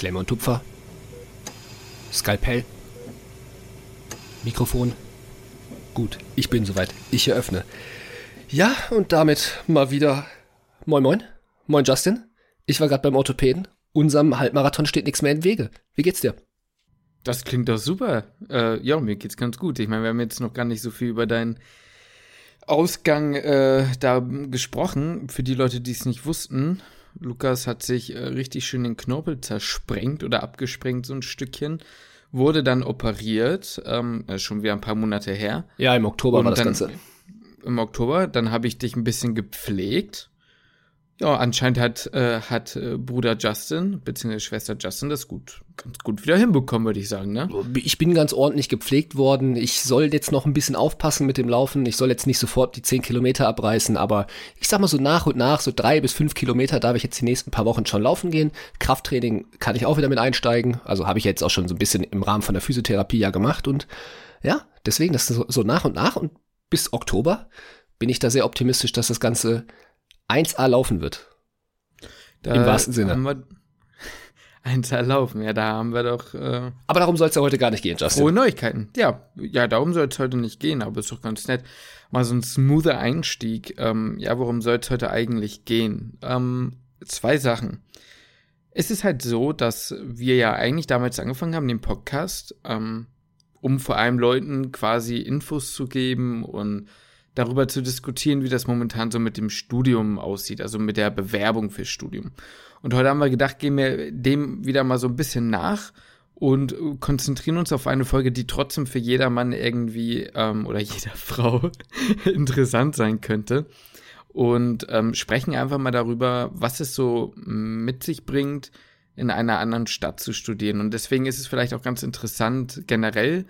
Klemme und Tupfer. Skalpell. Mikrofon. Gut, ich bin soweit. Ich eröffne. Ja, und damit mal wieder. Moin, moin. Moin, Justin. Ich war gerade beim Orthopäden. Unserem Halbmarathon steht nichts mehr im Wege. Wie geht's dir? Das klingt doch super. Äh, ja, mir geht's ganz gut. Ich meine, wir haben jetzt noch gar nicht so viel über deinen Ausgang äh, da gesprochen. Für die Leute, die es nicht wussten, Lukas hat sich äh, richtig schön den Knorpel zersprengt oder abgesprengt, so ein Stückchen. Wurde dann operiert, ähm, schon wieder ein paar Monate her. Ja, im Oktober Und war das dann, Ganze. Im Oktober, dann habe ich dich ein bisschen gepflegt. Ja, anscheinend hat, äh, hat äh, Bruder Justin, beziehungsweise Schwester Justin, das gut, ganz gut wieder hinbekommen, würde ich sagen, ne? Ich bin ganz ordentlich gepflegt worden. Ich soll jetzt noch ein bisschen aufpassen mit dem Laufen. Ich soll jetzt nicht sofort die 10 Kilometer abreißen, aber ich sag mal so nach und nach, so drei bis fünf Kilometer darf ich jetzt die nächsten paar Wochen schon laufen gehen. Krafttraining kann ich auch wieder mit einsteigen. Also habe ich jetzt auch schon so ein bisschen im Rahmen von der Physiotherapie ja gemacht und ja, deswegen, das so, so nach und nach und bis Oktober bin ich da sehr optimistisch, dass das Ganze 1A laufen wird. Da Im wahrsten Sinne. Haben wir eins erlaufen, ja, da haben wir doch äh, Aber darum soll es ja heute gar nicht gehen, Justin. frohe Neuigkeiten. Ja, ja, darum soll es heute nicht gehen, aber ist doch ganz nett. Mal so ein smoother Einstieg. Ähm, ja, worum soll es heute eigentlich gehen? Ähm, zwei Sachen. Es ist halt so, dass wir ja eigentlich damals angefangen haben, den Podcast, ähm, um vor allem Leuten quasi Infos zu geben und darüber zu diskutieren, wie das momentan so mit dem Studium aussieht, also mit der Bewerbung fürs Studium. Und heute haben wir gedacht, gehen wir dem wieder mal so ein bisschen nach und konzentrieren uns auf eine Folge, die trotzdem für jedermann irgendwie ähm, oder jeder Frau interessant sein könnte. Und ähm, sprechen einfach mal darüber, was es so mit sich bringt, in einer anderen Stadt zu studieren. Und deswegen ist es vielleicht auch ganz interessant generell,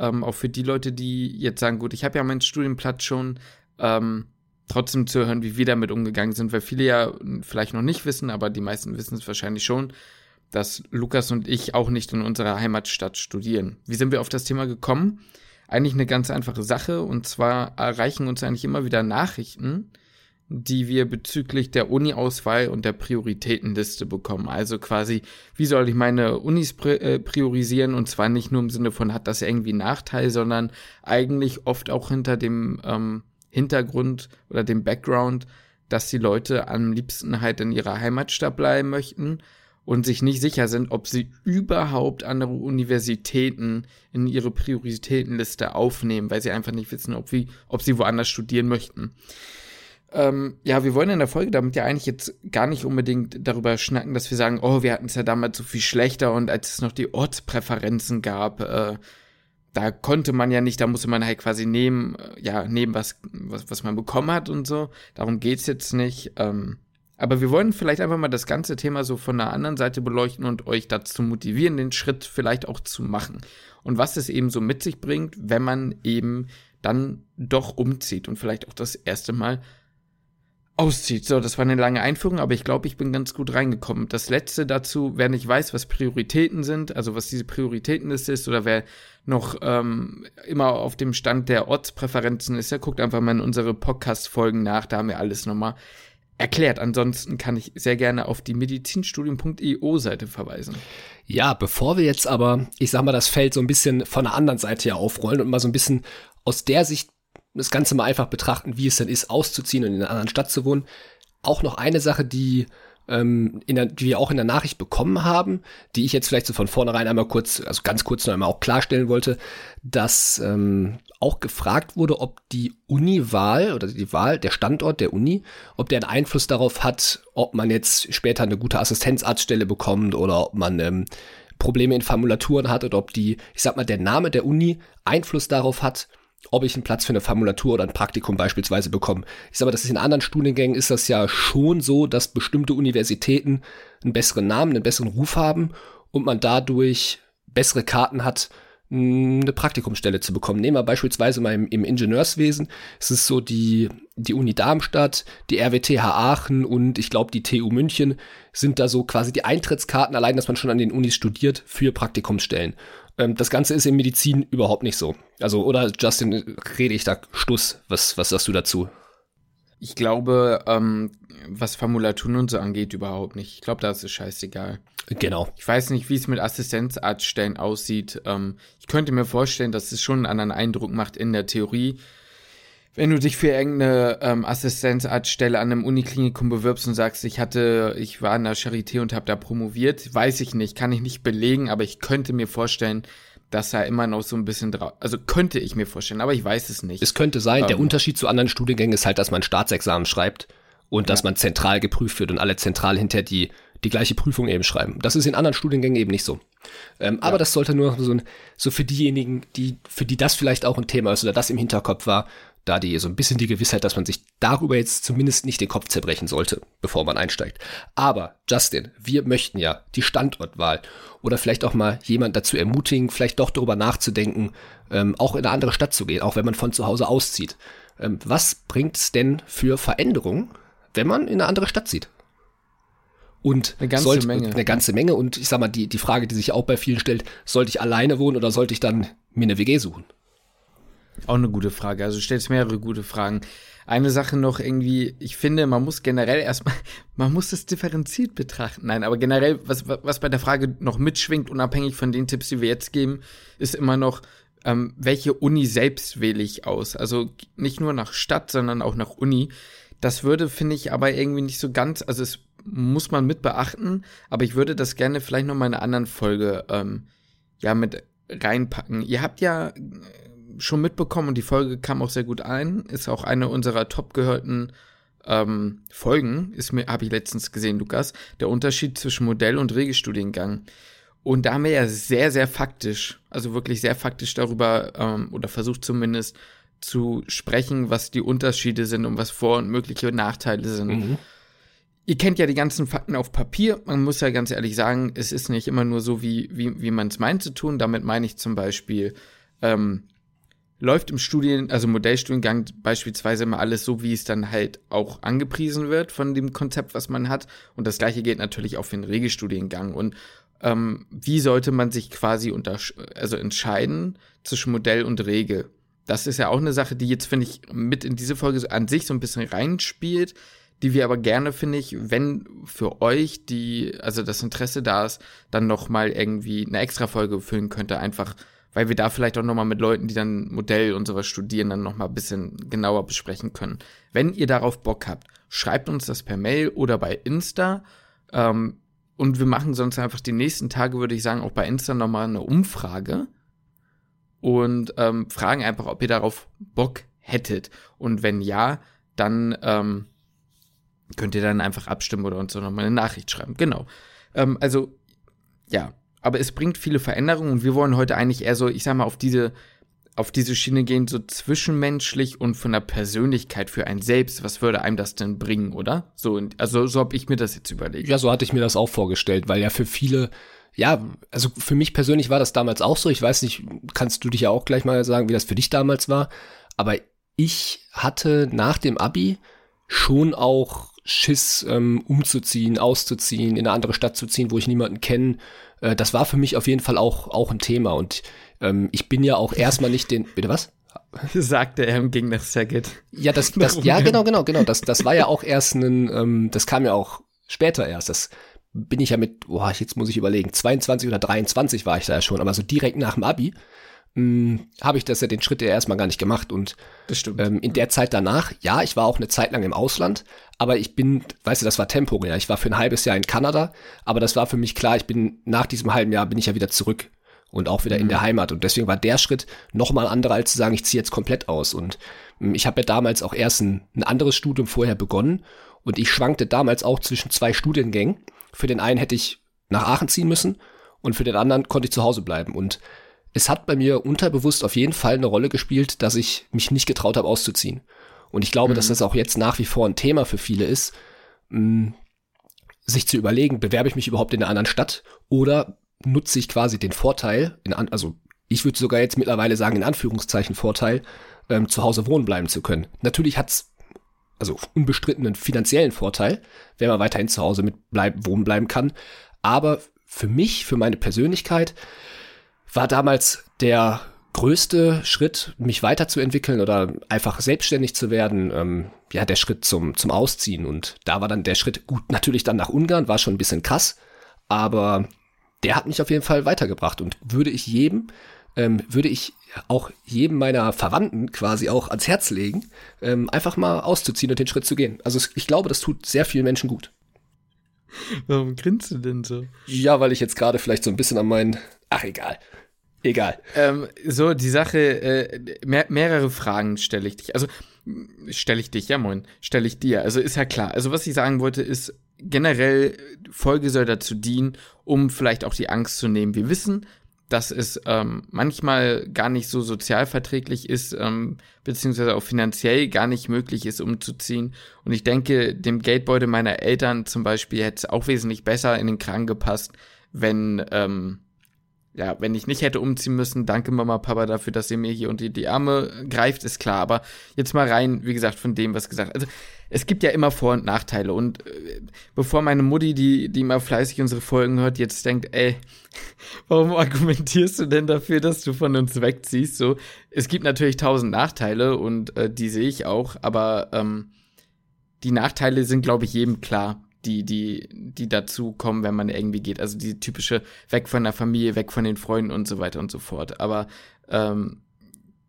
ähm, auch für die Leute, die jetzt sagen, gut, ich habe ja meinen Studienplatz schon, ähm, trotzdem zu hören, wie wir damit umgegangen sind, weil viele ja vielleicht noch nicht wissen, aber die meisten wissen es wahrscheinlich schon, dass Lukas und ich auch nicht in unserer Heimatstadt studieren. Wie sind wir auf das Thema gekommen? Eigentlich eine ganz einfache Sache und zwar erreichen uns eigentlich immer wieder Nachrichten, die wir bezüglich der Uni-Auswahl und der Prioritätenliste bekommen. Also quasi, wie soll ich meine Unis äh, priorisieren? Und zwar nicht nur im Sinne von, hat das irgendwie Nachteil, sondern eigentlich oft auch hinter dem ähm, Hintergrund oder dem Background, dass die Leute am liebsten halt in ihrer Heimatstadt bleiben möchten und sich nicht sicher sind, ob sie überhaupt andere Universitäten in ihre Prioritätenliste aufnehmen, weil sie einfach nicht wissen, ob, wie, ob sie woanders studieren möchten. Ähm, ja, wir wollen in der Folge damit ja eigentlich jetzt gar nicht unbedingt darüber schnacken, dass wir sagen, oh, wir hatten es ja damals so viel schlechter und als es noch die Ortspräferenzen gab, äh, da konnte man ja nicht, da musste man halt quasi nehmen, äh, ja, nehmen, was, was, was man bekommen hat und so. Darum geht's jetzt nicht. Ähm, aber wir wollen vielleicht einfach mal das ganze Thema so von der anderen Seite beleuchten und euch dazu motivieren, den Schritt vielleicht auch zu machen. Und was es eben so mit sich bringt, wenn man eben dann doch umzieht und vielleicht auch das erste Mal auszieht. So, das war eine lange Einführung, aber ich glaube, ich bin ganz gut reingekommen. Das letzte dazu, wer nicht weiß, was Prioritäten sind, also was diese Prioritätenliste ist, oder wer noch ähm, immer auf dem Stand der Ortspräferenzen ist, der guckt einfach mal in unsere Podcast-Folgen nach, da haben wir alles nochmal erklärt. Ansonsten kann ich sehr gerne auf die medizinstudium.io Seite verweisen. Ja, bevor wir jetzt aber, ich sag mal, das Feld so ein bisschen von der anderen Seite hier aufrollen und mal so ein bisschen aus der Sicht das Ganze mal einfach betrachten, wie es denn ist, auszuziehen und in einer anderen Stadt zu wohnen. Auch noch eine Sache, die, ähm, in der, die wir auch in der Nachricht bekommen haben, die ich jetzt vielleicht so von vornherein einmal kurz, also ganz kurz noch einmal auch klarstellen wollte, dass ähm, auch gefragt wurde, ob die Uni-Wahl oder die Wahl, der Standort der Uni, ob der einen Einfluss darauf hat, ob man jetzt später eine gute Assistenzarztstelle bekommt oder ob man ähm, Probleme in Formulaturen hat oder ob die, ich sag mal, der Name der Uni Einfluss darauf hat, ob ich einen Platz für eine Formulatur oder ein Praktikum beispielsweise bekomme. Ich sage mal, das ist in anderen Studiengängen ist das ja schon so, dass bestimmte Universitäten einen besseren Namen, einen besseren Ruf haben und man dadurch bessere Karten hat, eine Praktikumsstelle zu bekommen. Nehmen wir beispielsweise mal im, im Ingenieurswesen. Es ist so die, die Uni Darmstadt, die RWTH Aachen und ich glaube die TU München sind da so quasi die Eintrittskarten, allein, dass man schon an den Unis studiert, für Praktikumsstellen. Ähm, das Ganze ist in Medizin überhaupt nicht so. Also, oder Justin, rede ich da Stuss? Was, was sagst du dazu? Ich glaube, ähm, was Formulaturen und so angeht, überhaupt nicht. Ich glaube, da ist es scheißegal. Genau. Ich weiß nicht, wie es mit Assistenzarztstellen aussieht. Ähm, ich könnte mir vorstellen, dass es schon einen anderen Eindruck macht in der Theorie. Wenn du dich für irgendeine ähm, Assistenzarztstelle an einem Uniklinikum bewirbst und sagst, ich hatte, ich war in der Charité und habe da promoviert, weiß ich nicht, kann ich nicht belegen, aber ich könnte mir vorstellen, dass er immer noch so ein bisschen drauf, also könnte ich mir vorstellen, aber ich weiß es nicht. Es könnte sein, ähm, der Unterschied zu anderen Studiengängen ist halt, dass man Staatsexamen schreibt und ja. dass man zentral geprüft wird und alle zentral hinter die, die gleiche Prüfung eben schreiben. Das ist in anderen Studiengängen eben nicht so. Ähm, ja. Aber das sollte nur so, so für diejenigen, die, für die das vielleicht auch ein Thema ist oder das im Hinterkopf war, da die so ein bisschen die Gewissheit, dass man sich darüber jetzt zumindest nicht den Kopf zerbrechen sollte, bevor man einsteigt. Aber Justin, wir möchten ja die Standortwahl oder vielleicht auch mal jemand dazu ermutigen, vielleicht doch darüber nachzudenken, ähm, auch in eine andere Stadt zu gehen, auch wenn man von zu Hause auszieht. Ähm, was bringt es denn für Veränderungen, wenn man in eine andere Stadt zieht. Und eine ganze sollte, Menge. Eine ganze Menge. Und ich sag mal, die, die Frage, die sich auch bei vielen stellt, sollte ich alleine wohnen oder sollte ich dann mir eine WG suchen? Auch eine gute Frage. Also stellst mehrere gute Fragen. Eine Sache noch irgendwie, ich finde, man muss generell erstmal, man muss das differenziert betrachten. Nein, aber generell, was, was bei der Frage noch mitschwingt, unabhängig von den Tipps, die wir jetzt geben, ist immer noch, ähm, welche Uni selbst wähle ich aus? Also nicht nur nach Stadt, sondern auch nach Uni. Das würde, finde ich, aber irgendwie nicht so ganz, also es muss man mit beachten, aber ich würde das gerne vielleicht noch mal in einer anderen Folge ähm, ja mit reinpacken. Ihr habt ja schon mitbekommen und die Folge kam auch sehr gut ein, ist auch eine unserer top gehörten ähm, Folgen, ist mir, habe ich letztens gesehen, Lukas, der Unterschied zwischen Modell- und Regelstudiengang. Und da haben wir ja sehr, sehr faktisch, also wirklich sehr faktisch darüber, ähm, oder versucht zumindest zu sprechen, was die Unterschiede sind und was Vor- und mögliche Nachteile sind. Mhm. Ihr kennt ja die ganzen Fakten auf Papier. Man muss ja ganz ehrlich sagen, es ist nicht immer nur so, wie, wie, wie man es meint zu tun. Damit meine ich zum Beispiel, ähm, läuft im Studien, also Modellstudiengang beispielsweise immer alles so, wie es dann halt auch angepriesen wird von dem Konzept, was man hat. Und das gleiche gilt natürlich auch für den Regelstudiengang. Und ähm, wie sollte man sich quasi unter, also entscheiden zwischen Modell und Regel? Das ist ja auch eine Sache, die jetzt, finde ich, mit in diese Folge an sich so ein bisschen reinspielt, die wir aber gerne, finde ich, wenn für euch die, also das Interesse da ist, dann noch mal irgendwie eine extra Folge füllen könnte, einfach, weil wir da vielleicht auch noch mal mit Leuten, die dann Modell und sowas studieren, dann noch mal ein bisschen genauer besprechen können. Wenn ihr darauf Bock habt, schreibt uns das per Mail oder bei Insta. Ähm, und wir machen sonst einfach die nächsten Tage, würde ich sagen, auch bei Insta noch mal eine Umfrage und ähm, fragen einfach, ob ihr darauf Bock hättet. Und wenn ja, dann ähm, könnt ihr dann einfach abstimmen oder uns nochmal eine Nachricht schreiben. Genau. Ähm, also, ja. Aber es bringt viele Veränderungen und wir wollen heute eigentlich eher so, ich sag mal, auf diese, auf diese Schiene gehen, so zwischenmenschlich und von der Persönlichkeit für ein selbst. Was würde einem das denn bringen, oder? So, also, so habe ich mir das jetzt überlegt. Ja, so hatte ich mir das auch vorgestellt, weil ja für viele ja, also für mich persönlich war das damals auch so. Ich weiß nicht, kannst du dich ja auch gleich mal sagen, wie das für dich damals war. Aber ich hatte nach dem Abi schon auch Schiss, ähm, umzuziehen, auszuziehen, in eine andere Stadt zu ziehen, wo ich niemanden kenne. Äh, das war für mich auf jeden Fall auch, auch ein Thema. Und ähm, ich bin ja auch erstmal nicht den. Bitte was? Sagte er und ging nach Saget. Ja, das, das, ja, genau, genau, genau. Das, das war ja auch erst ein, ähm, das kam ja auch später erst. Das bin ich ja mit, boah, jetzt muss ich überlegen, 22 oder 23 war ich da ja schon, aber so direkt nach dem Abi habe ich das ja den Schritt ja erstmal gar nicht gemacht und ähm, in der Zeit danach, ja, ich war auch eine Zeit lang im Ausland, aber ich bin, weißt du, das war temporär. Ich war für ein halbes Jahr in Kanada, aber das war für mich klar, ich bin nach diesem halben Jahr bin ich ja wieder zurück und auch wieder mhm. in der Heimat und deswegen war der Schritt nochmal anderer als zu sagen, ich ziehe jetzt komplett aus und hm, ich habe ja damals auch erst ein, ein anderes Studium vorher begonnen und ich schwankte damals auch zwischen zwei Studiengängen für den einen hätte ich nach Aachen ziehen müssen und für den anderen konnte ich zu Hause bleiben. Und es hat bei mir unterbewusst auf jeden Fall eine Rolle gespielt, dass ich mich nicht getraut habe auszuziehen. Und ich glaube, mhm. dass das auch jetzt nach wie vor ein Thema für viele ist, mh, sich zu überlegen, bewerbe ich mich überhaupt in einer anderen Stadt oder nutze ich quasi den Vorteil, in an, also ich würde sogar jetzt mittlerweile sagen, in Anführungszeichen Vorteil, ähm, zu Hause wohnen bleiben zu können. Natürlich hat's also unbestrittenen finanziellen Vorteil, wenn man weiterhin zu Hause mit bleib, wohnen bleiben kann. Aber für mich, für meine Persönlichkeit, war damals der größte Schritt, mich weiterzuentwickeln oder einfach selbstständig zu werden, ähm, ja, der Schritt zum, zum Ausziehen. Und da war dann der Schritt, gut, natürlich dann nach Ungarn, war schon ein bisschen krass, aber der hat mich auf jeden Fall weitergebracht und würde ich jedem, ähm, würde ich auch jedem meiner Verwandten quasi auch ans Herz legen, ähm, einfach mal auszuziehen und den Schritt zu gehen. Also ich glaube, das tut sehr vielen Menschen gut. Warum grinst du denn so? Ja, weil ich jetzt gerade vielleicht so ein bisschen an meinen, ach egal, Egal. Ähm, so, die Sache, äh, mehr, mehrere Fragen stelle ich dich. Also, stelle ich dich, ja moin, stelle ich dir. Also ist ja klar. Also was ich sagen wollte, ist generell, Folge soll dazu dienen, um vielleicht auch die Angst zu nehmen. Wir wissen, dass es ähm, manchmal gar nicht so sozialverträglich ist, ähm, beziehungsweise auch finanziell gar nicht möglich ist, umzuziehen. Und ich denke, dem Geldbeutel meiner Eltern zum Beispiel hätte es auch wesentlich besser in den Kragen gepasst, wenn ähm, ja, wenn ich nicht hätte umziehen müssen, danke Mama, Papa dafür, dass ihr mir hier unter die Arme greift, ist klar. Aber jetzt mal rein, wie gesagt, von dem, was gesagt. Also es gibt ja immer Vor- und Nachteile. Und äh, bevor meine Mutti, die, die immer fleißig unsere Folgen hört, jetzt denkt, ey, warum argumentierst du denn dafür, dass du von uns wegziehst? So, es gibt natürlich tausend Nachteile und äh, die sehe ich auch, aber ähm, die Nachteile sind, glaube ich, jedem klar die, die, die dazu kommen, wenn man irgendwie geht. Also die typische weg von der Familie, weg von den Freunden und so weiter und so fort. Aber ähm,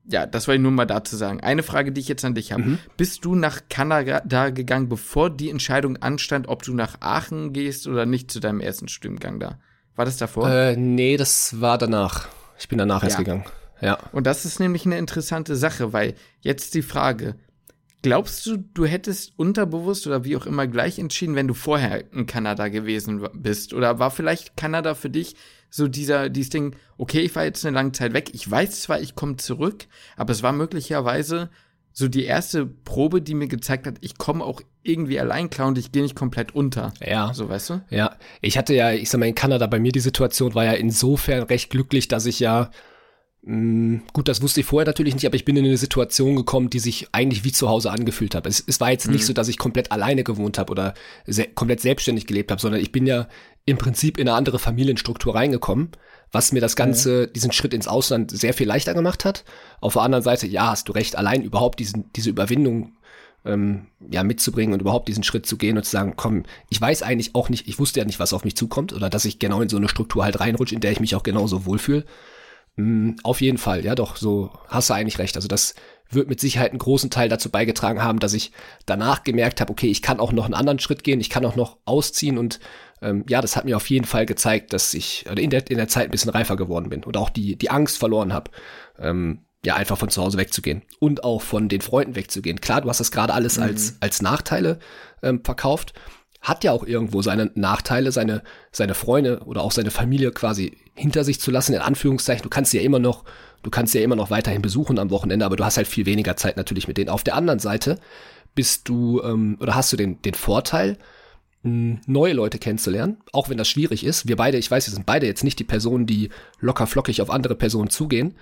ja, das wollte ich nur mal dazu sagen. Eine Frage, die ich jetzt an dich habe. Mhm. Bist du nach Kanada gegangen, bevor die Entscheidung anstand, ob du nach Aachen gehst oder nicht zu deinem ersten Studiengang da? War das davor? Äh, nee, das war danach. Ich bin danach ja. erst gegangen. Ja. Und das ist nämlich eine interessante Sache, weil jetzt die Frage, Glaubst du, du hättest unterbewusst oder wie auch immer gleich entschieden, wenn du vorher in Kanada gewesen bist? Oder war vielleicht Kanada für dich so dieser, dieses Ding, okay, ich war jetzt eine lange Zeit weg, ich weiß zwar, ich komme zurück, aber es war möglicherweise so die erste Probe, die mir gezeigt hat, ich komme auch irgendwie allein klar und ich gehe nicht komplett unter. Ja. So, weißt du? Ja. Ich hatte ja, ich sag mal, in Kanada bei mir die Situation war ja insofern recht glücklich, dass ich ja gut, das wusste ich vorher natürlich nicht, aber ich bin in eine Situation gekommen, die sich eigentlich wie zu Hause angefühlt hat. Es, es war jetzt mhm. nicht so, dass ich komplett alleine gewohnt habe oder se komplett selbstständig gelebt habe, sondern ich bin ja im Prinzip in eine andere Familienstruktur reingekommen, was mir das Ganze, mhm. diesen Schritt ins Ausland sehr viel leichter gemacht hat. Auf der anderen Seite, ja, hast du recht, allein überhaupt diesen, diese Überwindung ähm, ja, mitzubringen und überhaupt diesen Schritt zu gehen und zu sagen, komm, ich weiß eigentlich auch nicht, ich wusste ja nicht, was auf mich zukommt oder dass ich genau in so eine Struktur halt reinrutsche, in der ich mich auch genauso wohlfühle. Mm, auf jeden Fall, ja doch, so hast du eigentlich recht. Also das wird mit Sicherheit einen großen Teil dazu beigetragen haben, dass ich danach gemerkt habe, okay, ich kann auch noch einen anderen Schritt gehen, ich kann auch noch ausziehen und ähm, ja, das hat mir auf jeden Fall gezeigt, dass ich in der, in der Zeit ein bisschen reifer geworden bin und auch die, die Angst verloren habe, ähm, ja, einfach von zu Hause wegzugehen und auch von den Freunden wegzugehen. Klar, du hast das gerade alles mhm. als, als Nachteile ähm, verkauft, hat ja auch irgendwo seine Nachteile, seine, seine Freunde oder auch seine Familie quasi hinter sich zu lassen, in Anführungszeichen. Du kannst sie ja immer noch, du kannst sie ja immer noch weiterhin besuchen am Wochenende, aber du hast halt viel weniger Zeit natürlich mit denen. Auf der anderen Seite bist du, ähm, oder hast du den, den Vorteil, neue Leute kennenzulernen, auch wenn das schwierig ist. Wir beide, ich weiß, wir sind beide jetzt nicht die Personen, die locker flockig auf andere Personen zugehen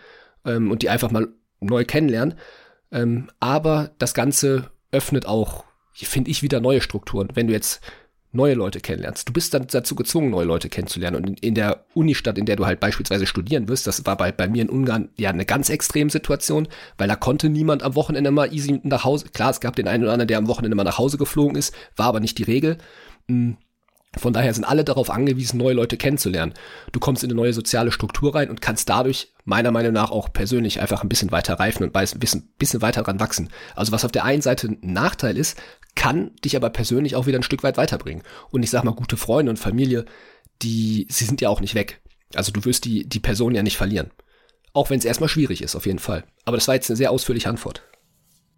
ähm, und die einfach mal neu kennenlernen. Ähm, aber das Ganze öffnet auch finde ich, wieder neue Strukturen. Wenn du jetzt neue Leute kennenlernst. Du bist dann dazu gezwungen, neue Leute kennenzulernen. Und in, der Unistadt, in der du halt beispielsweise studieren wirst, das war bei, bei mir in Ungarn ja eine ganz extreme Situation, weil da konnte niemand am Wochenende mal easy nach Hause. Klar, es gab den einen oder anderen, der am Wochenende mal nach Hause geflogen ist, war aber nicht die Regel. Hm. Von daher sind alle darauf angewiesen, neue Leute kennenzulernen. Du kommst in eine neue soziale Struktur rein und kannst dadurch meiner Meinung nach auch persönlich einfach ein bisschen weiter reifen und ein bisschen weiter dran wachsen. Also was auf der einen Seite ein Nachteil ist, kann dich aber persönlich auch wieder ein Stück weit weiterbringen. Und ich sag mal, gute Freunde und Familie, die, sie sind ja auch nicht weg. Also du wirst die, die Person ja nicht verlieren. Auch wenn es erstmal schwierig ist, auf jeden Fall. Aber das war jetzt eine sehr ausführliche Antwort.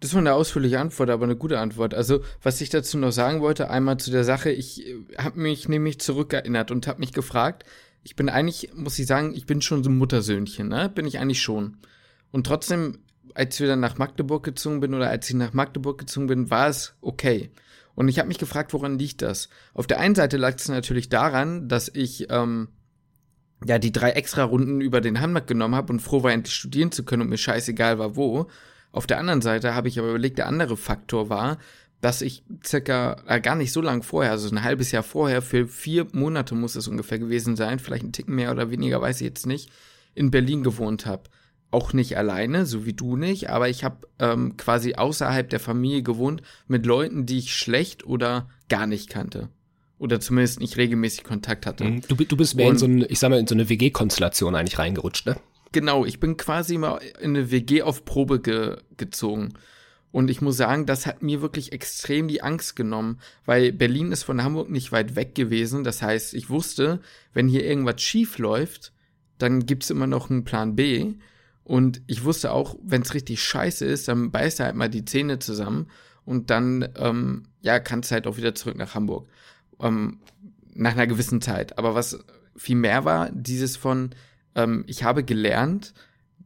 Das war eine ausführliche Antwort, aber eine gute Antwort. Also, was ich dazu noch sagen wollte, einmal zu der Sache, ich äh, habe mich nämlich zurückerinnert und habe mich gefragt, ich bin eigentlich, muss ich sagen, ich bin schon so ein Muttersöhnchen, ne? Bin ich eigentlich schon. Und trotzdem als wir dann nach Magdeburg gezogen bin oder als ich nach Magdeburg gezogen bin, war es okay. Und ich habe mich gefragt, woran liegt das? Auf der einen Seite lag es natürlich daran, dass ich ähm, ja die drei extra Runden über den Hamburg genommen habe und froh war, endlich studieren zu können und mir scheißegal war wo. Auf der anderen Seite habe ich aber überlegt, der andere Faktor war, dass ich circa äh, gar nicht so lang vorher, also ein halbes Jahr vorher, für vier Monate muss es ungefähr gewesen sein, vielleicht ein Ticken mehr oder weniger, weiß ich jetzt nicht, in Berlin gewohnt habe auch nicht alleine, so wie du nicht, aber ich habe ähm, quasi außerhalb der Familie gewohnt mit Leuten, die ich schlecht oder gar nicht kannte. Oder zumindest nicht regelmäßig Kontakt hatte. Mhm. Du, du bist mehr Und, in so eine, ich sag mal, in so eine WG-Konstellation eigentlich reingerutscht, ne? Genau, ich bin quasi mal in eine WG auf Probe ge gezogen. Und ich muss sagen, das hat mir wirklich extrem die Angst genommen, weil Berlin ist von Hamburg nicht weit weg gewesen. Das heißt, ich wusste, wenn hier irgendwas schief läuft, dann gibt's immer noch einen Plan B. Und ich wusste auch, wenn es richtig scheiße ist, dann beißt er halt mal die Zähne zusammen und dann, ähm, ja, kannst du halt auch wieder zurück nach Hamburg. Ähm, nach einer gewissen Zeit. Aber was viel mehr war, dieses von, ähm, ich habe gelernt,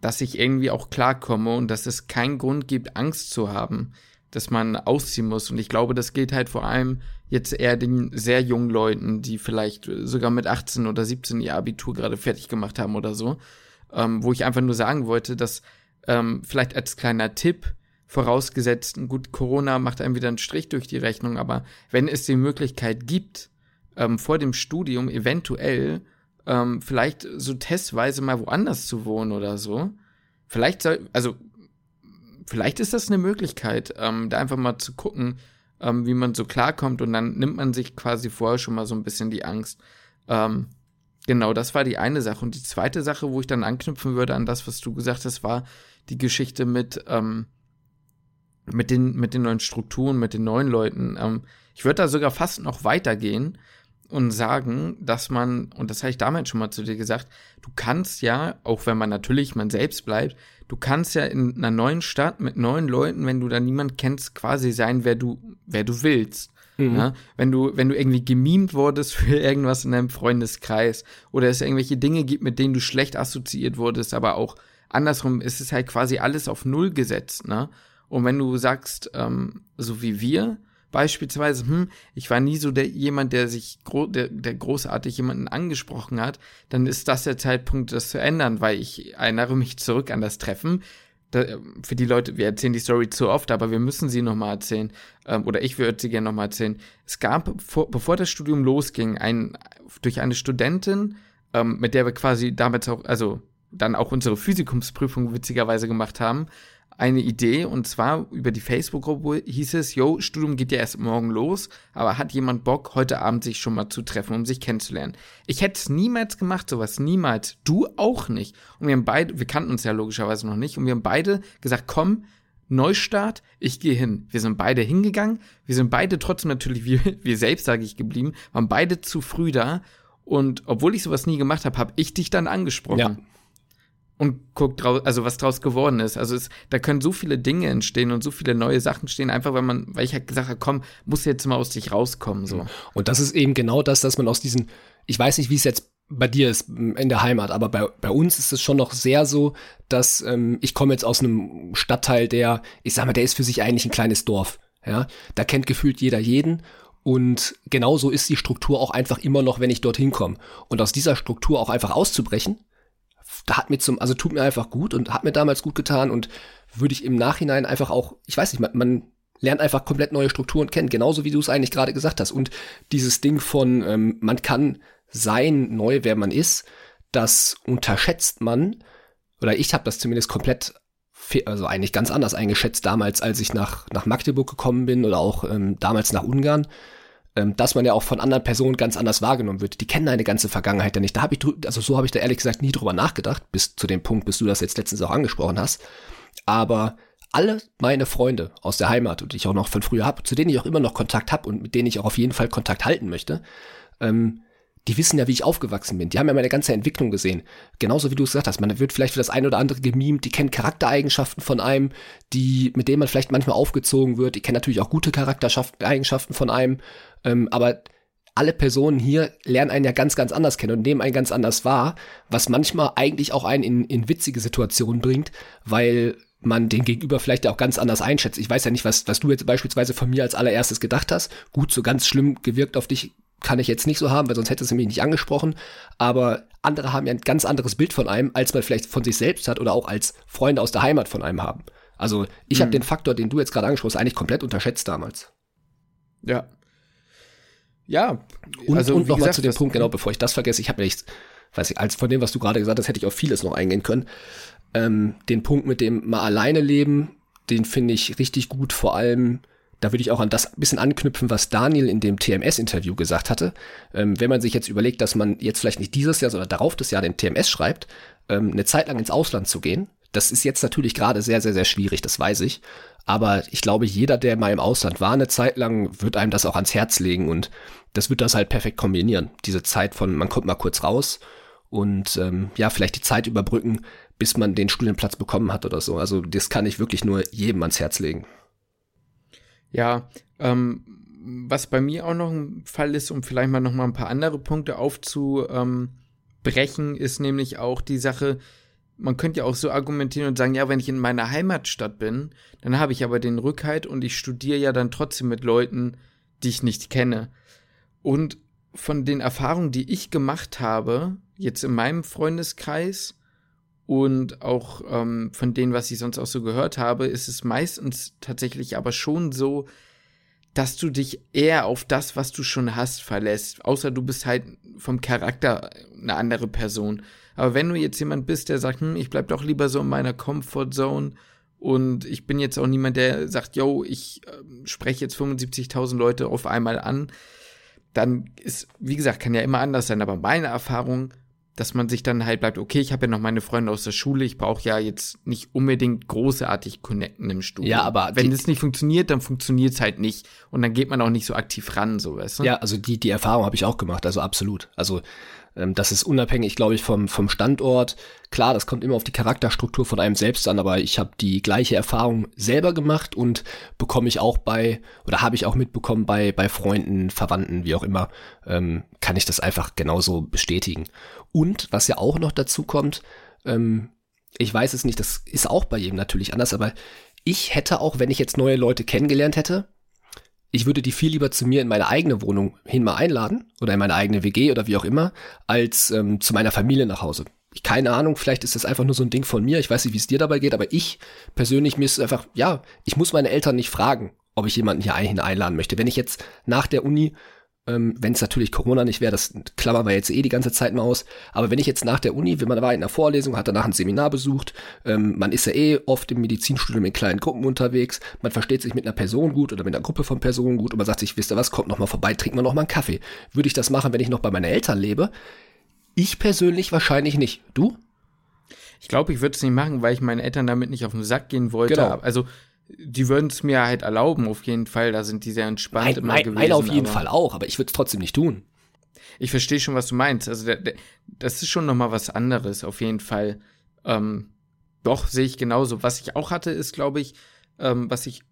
dass ich irgendwie auch klarkomme und dass es keinen Grund gibt, Angst zu haben, dass man ausziehen muss. Und ich glaube, das geht halt vor allem jetzt eher den sehr jungen Leuten, die vielleicht sogar mit 18 oder 17 ihr Abitur gerade fertig gemacht haben oder so ähm, wo ich einfach nur sagen wollte, dass ähm, vielleicht als kleiner Tipp, vorausgesetzt, gut, Corona macht einem wieder einen Strich durch die Rechnung, aber wenn es die Möglichkeit gibt, ähm, vor dem Studium eventuell ähm, vielleicht so testweise mal woanders zu wohnen oder so, vielleicht soll, also vielleicht ist das eine Möglichkeit, ähm, da einfach mal zu gucken, ähm, wie man so klarkommt und dann nimmt man sich quasi vorher schon mal so ein bisschen die Angst. Ähm, Genau, das war die eine Sache. Und die zweite Sache, wo ich dann anknüpfen würde an das, was du gesagt hast, war die Geschichte mit, ähm, mit, den, mit den neuen Strukturen, mit den neuen Leuten. Ähm, ich würde da sogar fast noch weitergehen und sagen, dass man, und das habe ich damals schon mal zu dir gesagt, du kannst ja, auch wenn man natürlich man selbst bleibt, du kannst ja in einer neuen Stadt mit neuen Leuten, wenn du da niemand kennst, quasi sein, wer du, wer du willst. Mhm. Ja, wenn du, wenn du irgendwie gemimt wurdest für irgendwas in deinem Freundeskreis oder es irgendwelche Dinge gibt, mit denen du schlecht assoziiert wurdest, aber auch andersrum ist es halt quasi alles auf Null gesetzt, ne? Und wenn du sagst, ähm, so wie wir, beispielsweise, hm, ich war nie so der jemand, der sich gro der, der großartig jemanden angesprochen hat, dann ist das der Zeitpunkt, das zu ändern, weil ich erinnere mich zurück an das Treffen für die Leute, wir erzählen die Story zu oft, aber wir müssen sie nochmal erzählen. Ähm, oder ich würde sie gerne nochmal erzählen. Es gab, vor, bevor das Studium losging, ein, durch eine Studentin, ähm, mit der wir quasi damals auch, also dann auch unsere Physikumsprüfung witzigerweise gemacht haben, eine Idee und zwar über die Facebook-Gruppe hieß es, yo, Studium geht ja erst morgen los, aber hat jemand Bock, heute Abend sich schon mal zu treffen, um sich kennenzulernen? Ich hätte es niemals gemacht, sowas, niemals. Du auch nicht. Und wir haben beide, wir kannten uns ja logischerweise noch nicht, und wir haben beide gesagt, komm, Neustart, ich gehe hin. Wir sind beide hingegangen, wir sind beide trotzdem natürlich, wir, wir selbst, sage ich, geblieben, waren beide zu früh da und obwohl ich sowas nie gemacht habe, habe ich dich dann angesprochen. Ja und guckt draus, also was draus geworden ist. Also es, da können so viele Dinge entstehen und so viele neue Sachen entstehen, einfach weil man, weil ich halt gesagt habe, komm, muss jetzt mal aus dich rauskommen, so. Und das ist eben genau das, dass man aus diesen, ich weiß nicht, wie es jetzt bei dir ist in der Heimat, aber bei, bei uns ist es schon noch sehr so, dass ähm, ich komme jetzt aus einem Stadtteil, der, ich sag mal, der ist für sich eigentlich ein kleines Dorf. Ja, da kennt gefühlt jeder jeden und genauso ist die Struktur auch einfach immer noch, wenn ich dorthin komme. Und aus dieser Struktur auch einfach auszubrechen, da hat mir zum, also tut mir einfach gut und hat mir damals gut getan und würde ich im Nachhinein einfach auch, ich weiß nicht, man, man lernt einfach komplett neue Strukturen kennen, genauso wie du es eigentlich gerade gesagt hast. Und dieses Ding von, ähm, man kann sein, neu, wer man ist, das unterschätzt man, oder ich habe das zumindest komplett, also eigentlich ganz anders eingeschätzt damals, als ich nach, nach Magdeburg gekommen bin oder auch ähm, damals nach Ungarn ähm, dass man ja auch von anderen Personen ganz anders wahrgenommen wird. Die kennen eine ganze Vergangenheit ja nicht. Da habe ich, also so habe ich da ehrlich gesagt nie drüber nachgedacht, bis zu dem Punkt, bis du das jetzt letztens auch angesprochen hast. Aber alle meine Freunde aus der Heimat und die ich auch noch von früher habe, zu denen ich auch immer noch Kontakt habe und mit denen ich auch auf jeden Fall Kontakt halten möchte, ähm, die wissen ja, wie ich aufgewachsen bin. Die haben ja meine ganze Entwicklung gesehen. Genauso wie du es gesagt hast. Man wird vielleicht für das eine oder andere gemimt, die kennen Charaktereigenschaften von einem, die, mit denen man vielleicht manchmal aufgezogen wird. Die kennen natürlich auch gute Charaktereigenschaften von einem. Ähm, aber alle Personen hier lernen einen ja ganz, ganz anders kennen und nehmen einen ganz anders wahr, was manchmal eigentlich auch einen in, in witzige Situationen bringt, weil man den Gegenüber vielleicht auch ganz anders einschätzt. Ich weiß ja nicht, was, was du jetzt beispielsweise von mir als allererstes gedacht hast. Gut, so ganz schlimm gewirkt auf dich kann ich jetzt nicht so haben, weil sonst hätte es mich nicht angesprochen. Aber andere haben ja ein ganz anderes Bild von einem, als man vielleicht von sich selbst hat oder auch als Freunde aus der Heimat von einem haben. Also ich mhm. habe den Faktor, den du jetzt gerade angesprochen hast, eigentlich komplett unterschätzt damals. Ja. Ja. Und, also, und nochmal zu dem Punkt, genau, bevor ich das vergesse, ich habe nämlich weiß ich, als von dem, was du gerade gesagt hast, hätte ich auf vieles noch eingehen können. Ähm, den Punkt mit dem mal alleine leben, den finde ich richtig gut, vor allem da würde ich auch an das bisschen anknüpfen, was Daniel in dem TMS-Interview gesagt hatte. Ähm, wenn man sich jetzt überlegt, dass man jetzt vielleicht nicht dieses Jahr, sondern darauf das Jahr den TMS schreibt, ähm, eine Zeit lang ins Ausland zu gehen, das ist jetzt natürlich gerade sehr, sehr, sehr schwierig, das weiß ich. Aber ich glaube, jeder, der mal im Ausland war, eine Zeit lang, wird einem das auch ans Herz legen und das wird das halt perfekt kombinieren. Diese Zeit von, man kommt mal kurz raus und ähm, ja, vielleicht die Zeit überbrücken, bis man den Studienplatz bekommen hat oder so. Also das kann ich wirklich nur jedem ans Herz legen. Ja, ähm, was bei mir auch noch ein Fall ist, um vielleicht mal noch mal ein paar andere Punkte aufzubrechen, ist nämlich auch die Sache, man könnte ja auch so argumentieren und sagen, ja, wenn ich in meiner Heimatstadt bin, dann habe ich aber den Rückhalt und ich studiere ja dann trotzdem mit Leuten, die ich nicht kenne. Und von den Erfahrungen, die ich gemacht habe, jetzt in meinem Freundeskreis, und auch ähm, von denen, was ich sonst auch so gehört habe, ist es meistens tatsächlich aber schon so, dass du dich eher auf das, was du schon hast, verlässt. Außer du bist halt vom Charakter eine andere Person. Aber wenn du jetzt jemand bist, der sagt, hm, ich bleib doch lieber so in meiner Comfortzone und ich bin jetzt auch niemand, der sagt, yo, ich äh, spreche jetzt 75.000 Leute auf einmal an, dann ist, wie gesagt, kann ja immer anders sein. Aber meine Erfahrung dass man sich dann halt bleibt, okay, ich habe ja noch meine Freunde aus der Schule, ich brauche ja jetzt nicht unbedingt großartig connecten im Studio. Ja, aber wenn es nicht funktioniert, dann funktioniert es halt nicht und dann geht man auch nicht so aktiv ran, so weißt du? Ja, also die die Erfahrung habe ich auch gemacht, also absolut. Also ähm, das ist unabhängig, glaube ich, vom, vom Standort. Klar, das kommt immer auf die Charakterstruktur von einem selbst an, aber ich habe die gleiche Erfahrung selber gemacht und bekomme ich auch bei, oder habe ich auch mitbekommen bei, bei Freunden, Verwandten, wie auch immer, ähm, kann ich das einfach genauso bestätigen. Und was ja auch noch dazu kommt, ähm, ich weiß es nicht, das ist auch bei jedem natürlich anders, aber ich hätte auch, wenn ich jetzt neue Leute kennengelernt hätte, ich würde die viel lieber zu mir in meine eigene Wohnung hin mal einladen oder in meine eigene WG oder wie auch immer, als ähm, zu meiner Familie nach Hause. Ich, keine Ahnung, vielleicht ist das einfach nur so ein Ding von mir. Ich weiß nicht, wie es dir dabei geht, aber ich persönlich, mir ist einfach, ja, ich muss meine Eltern nicht fragen, ob ich jemanden hier einladen möchte. Wenn ich jetzt nach der Uni ähm, wenn es natürlich Corona nicht wäre, das klammern wir jetzt eh die ganze Zeit mal aus. Aber wenn ich jetzt nach der Uni, wenn man war in einer Vorlesung, hat danach ein Seminar besucht, ähm, man ist ja eh oft im Medizinstudium in kleinen Gruppen unterwegs, man versteht sich mit einer Person gut oder mit einer Gruppe von Personen gut und man sagt sich, wisst ihr was, kommt noch mal vorbei, trinken wir noch mal einen Kaffee. Würde ich das machen, wenn ich noch bei meinen Eltern lebe? Ich persönlich wahrscheinlich nicht. Du? Ich glaube, ich würde es nicht machen, weil ich meinen Eltern damit nicht auf den Sack gehen wollte. Genau. Also die würden es mir halt erlauben, auf jeden Fall. Da sind die sehr entspannt mein, immer mein, gewesen. Meine auf jeden Fall auch, aber ich würde es trotzdem nicht tun. Ich verstehe schon, was du meinst. Also der, der, das ist schon noch mal was anderes, auf jeden Fall. Ähm, doch, sehe ich genauso. Was ich auch hatte, ist, glaube ich, ähm, was ich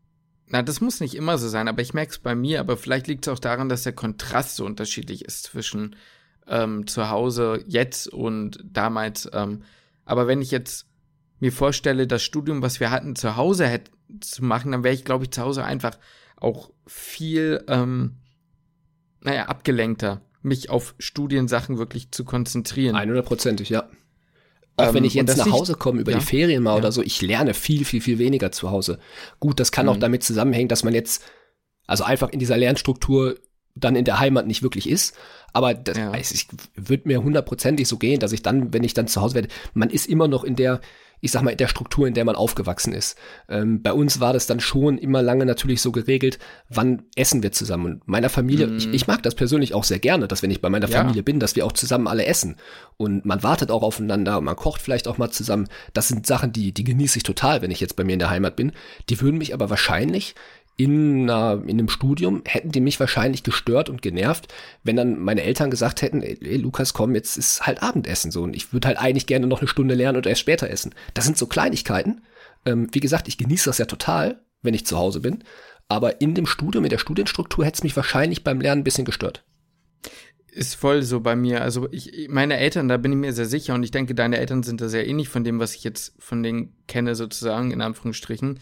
na, das muss nicht immer so sein, aber ich merke es bei mir, aber vielleicht liegt es auch daran, dass der Kontrast so unterschiedlich ist zwischen ähm, zu Hause jetzt und damals. Ähm, aber wenn ich jetzt mir vorstelle, das Studium, was wir hatten, zu Hause hätte zu machen, dann wäre ich, glaube ich, zu Hause einfach auch viel, ähm, naja, abgelenkter, mich auf Studiensachen wirklich zu konzentrieren. 100%ig, ja. Auch ähm, wenn ich jetzt nach Hause komme über ja, die Ferien mal ja. oder so, ich lerne viel, viel, viel weniger zu Hause. Gut, das kann mhm. auch damit zusammenhängen, dass man jetzt, also einfach in dieser Lernstruktur dann in der Heimat nicht wirklich ist. Aber das, ja. ich würde mir hundertprozentig so gehen, dass ich dann, wenn ich dann zu Hause werde, man ist immer noch in der, ich sag mal, in der Struktur, in der man aufgewachsen ist. Ähm, bei uns war das dann schon immer lange natürlich so geregelt, wann essen wir zusammen. Und meiner Familie, mm. ich, ich, mag das persönlich auch sehr gerne, dass wenn ich bei meiner ja. Familie bin, dass wir auch zusammen alle essen. Und man wartet auch aufeinander und man kocht vielleicht auch mal zusammen. Das sind Sachen, die, die genieße ich total, wenn ich jetzt bei mir in der Heimat bin. Die würden mich aber wahrscheinlich in, einer, in einem Studium hätten die mich wahrscheinlich gestört und genervt, wenn dann meine Eltern gesagt hätten, ey, Lukas, komm, jetzt ist halt Abendessen so und ich würde halt eigentlich gerne noch eine Stunde lernen und erst später essen. Das sind so Kleinigkeiten. Ähm, wie gesagt, ich genieße das ja total, wenn ich zu Hause bin, aber in dem Studium, in der Studienstruktur hätte es mich wahrscheinlich beim Lernen ein bisschen gestört. Ist voll so bei mir. Also ich, meine Eltern, da bin ich mir sehr sicher und ich denke, deine Eltern sind da sehr ähnlich von dem, was ich jetzt von denen kenne, sozusagen, in Anführungsstrichen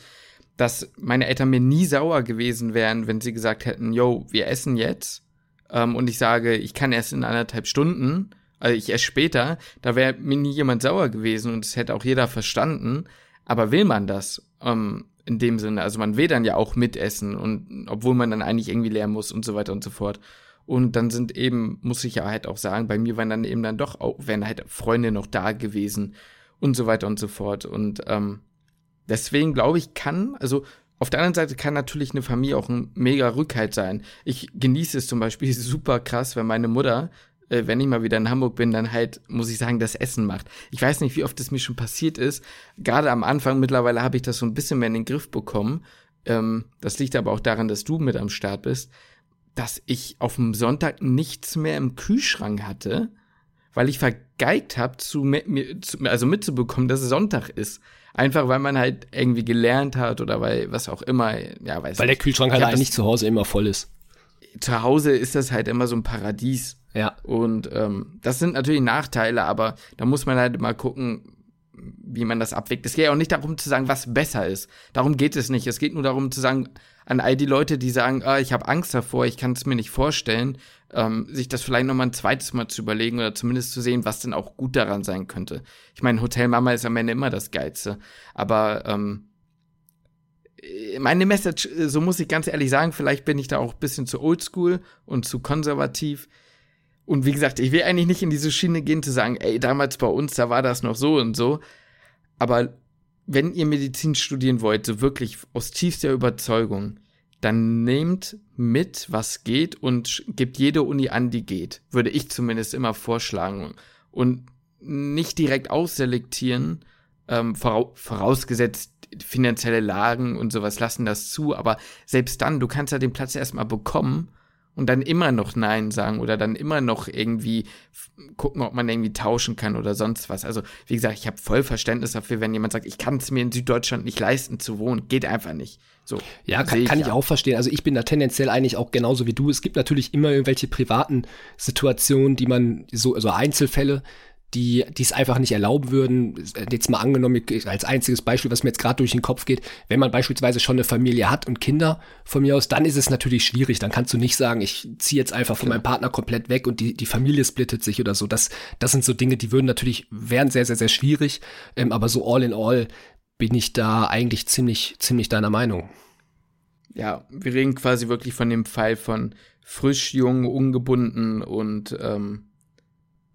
dass meine Eltern mir nie sauer gewesen wären, wenn sie gesagt hätten, yo, wir essen jetzt. Ähm, und ich sage, ich kann erst in anderthalb Stunden, also ich esse später, da wäre mir nie jemand sauer gewesen und es hätte auch jeder verstanden. Aber will man das? Ähm, in dem Sinne, also man will dann ja auch mitessen und obwohl man dann eigentlich irgendwie lernen muss und so weiter und so fort. Und dann sind eben, muss ich ja halt auch sagen, bei mir waren dann eben dann doch auch, wären halt Freunde noch da gewesen und so weiter und so fort. Und ähm, deswegen glaube ich, kann, also auf der anderen Seite kann natürlich eine Familie auch ein mega Rückhalt sein. Ich genieße es zum Beispiel super krass, wenn meine Mutter, äh, wenn ich mal wieder in Hamburg bin, dann halt, muss ich sagen, das Essen macht. Ich weiß nicht, wie oft es mir schon passiert ist. Gerade am Anfang, mittlerweile habe ich das so ein bisschen mehr in den Griff bekommen. Ähm, das liegt aber auch daran, dass du mit am Start bist, dass ich auf dem Sonntag nichts mehr im Kühlschrank hatte, weil ich vergeigt habe, zu, also mitzubekommen, dass es Sonntag ist. Einfach weil man halt irgendwie gelernt hat oder weil was auch immer, ja, weiß Weil nicht. der Kühlschrank halt eigentlich zu Hause immer voll ist. Zu Hause ist das halt immer so ein Paradies. Ja. Und ähm, das sind natürlich Nachteile, aber da muss man halt mal gucken, wie man das abwägt. Es geht ja auch nicht darum zu sagen, was besser ist. Darum geht es nicht. Es geht nur darum zu sagen, an all die Leute, die sagen, ah, ich habe Angst davor, ich kann es mir nicht vorstellen, ähm, sich das vielleicht noch mal ein zweites Mal zu überlegen oder zumindest zu sehen, was denn auch gut daran sein könnte. Ich meine, Hotel Mama ist am Ende immer das Geilste, aber ähm, meine Message, so muss ich ganz ehrlich sagen, vielleicht bin ich da auch ein bisschen zu oldschool und zu konservativ. Und wie gesagt, ich will eigentlich nicht in diese Schiene gehen zu sagen, ey, damals bei uns, da war das noch so und so. Aber wenn ihr Medizin studieren wollt, so wirklich aus tiefster Überzeugung, dann nehmt mit, was geht und gebt jede Uni an, die geht. Würde ich zumindest immer vorschlagen. Und nicht direkt ausselektieren, ähm, vorausgesetzt finanzielle Lagen und sowas lassen das zu, aber selbst dann, du kannst ja den Platz erstmal bekommen und dann immer noch Nein sagen oder dann immer noch irgendwie gucken, ob man irgendwie tauschen kann oder sonst was. Also, wie gesagt, ich habe voll Verständnis dafür, wenn jemand sagt, ich kann es mir in Süddeutschland nicht leisten zu wohnen. Geht einfach nicht. So. Ja, kann, kann ich, auch verstehen. Also ich bin da tendenziell eigentlich auch genauso wie du. Es gibt natürlich immer irgendwelche privaten Situationen, die man, so, so Einzelfälle, die die es einfach nicht erlauben würden. Jetzt mal angenommen, als einziges Beispiel, was mir jetzt gerade durch den Kopf geht, wenn man beispielsweise schon eine Familie hat und Kinder von mir aus, dann ist es natürlich schwierig. Dann kannst du nicht sagen, ich ziehe jetzt einfach von meinem Partner komplett weg und die, die Familie splittet sich oder so. Das, das sind so Dinge, die würden natürlich, wären sehr, sehr, sehr schwierig. Ähm, aber so all in all bin ich da eigentlich ziemlich, ziemlich deiner Meinung. Ja, wir reden quasi wirklich von dem Fall von frisch, jung, ungebunden und ähm,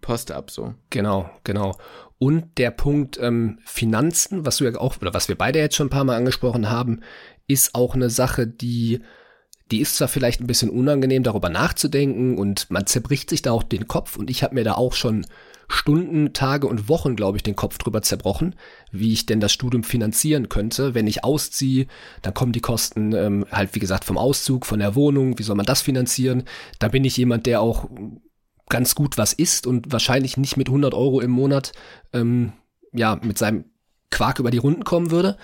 Post ab so. Genau, genau. Und der Punkt ähm, Finanzen, was du ja auch, oder was wir beide jetzt schon ein paar Mal angesprochen haben, ist auch eine Sache, die, die ist zwar vielleicht ein bisschen unangenehm, darüber nachzudenken und man zerbricht sich da auch den Kopf und ich habe mir da auch schon Stunden, Tage und Wochen, glaube ich, den Kopf drüber zerbrochen, wie ich denn das Studium finanzieren könnte. Wenn ich ausziehe, dann kommen die Kosten ähm, halt, wie gesagt, vom Auszug, von der Wohnung, wie soll man das finanzieren? Da bin ich jemand, der auch ganz gut was isst und wahrscheinlich nicht mit 100 Euro im Monat ähm, ja mit seinem Quark über die Runden kommen würde,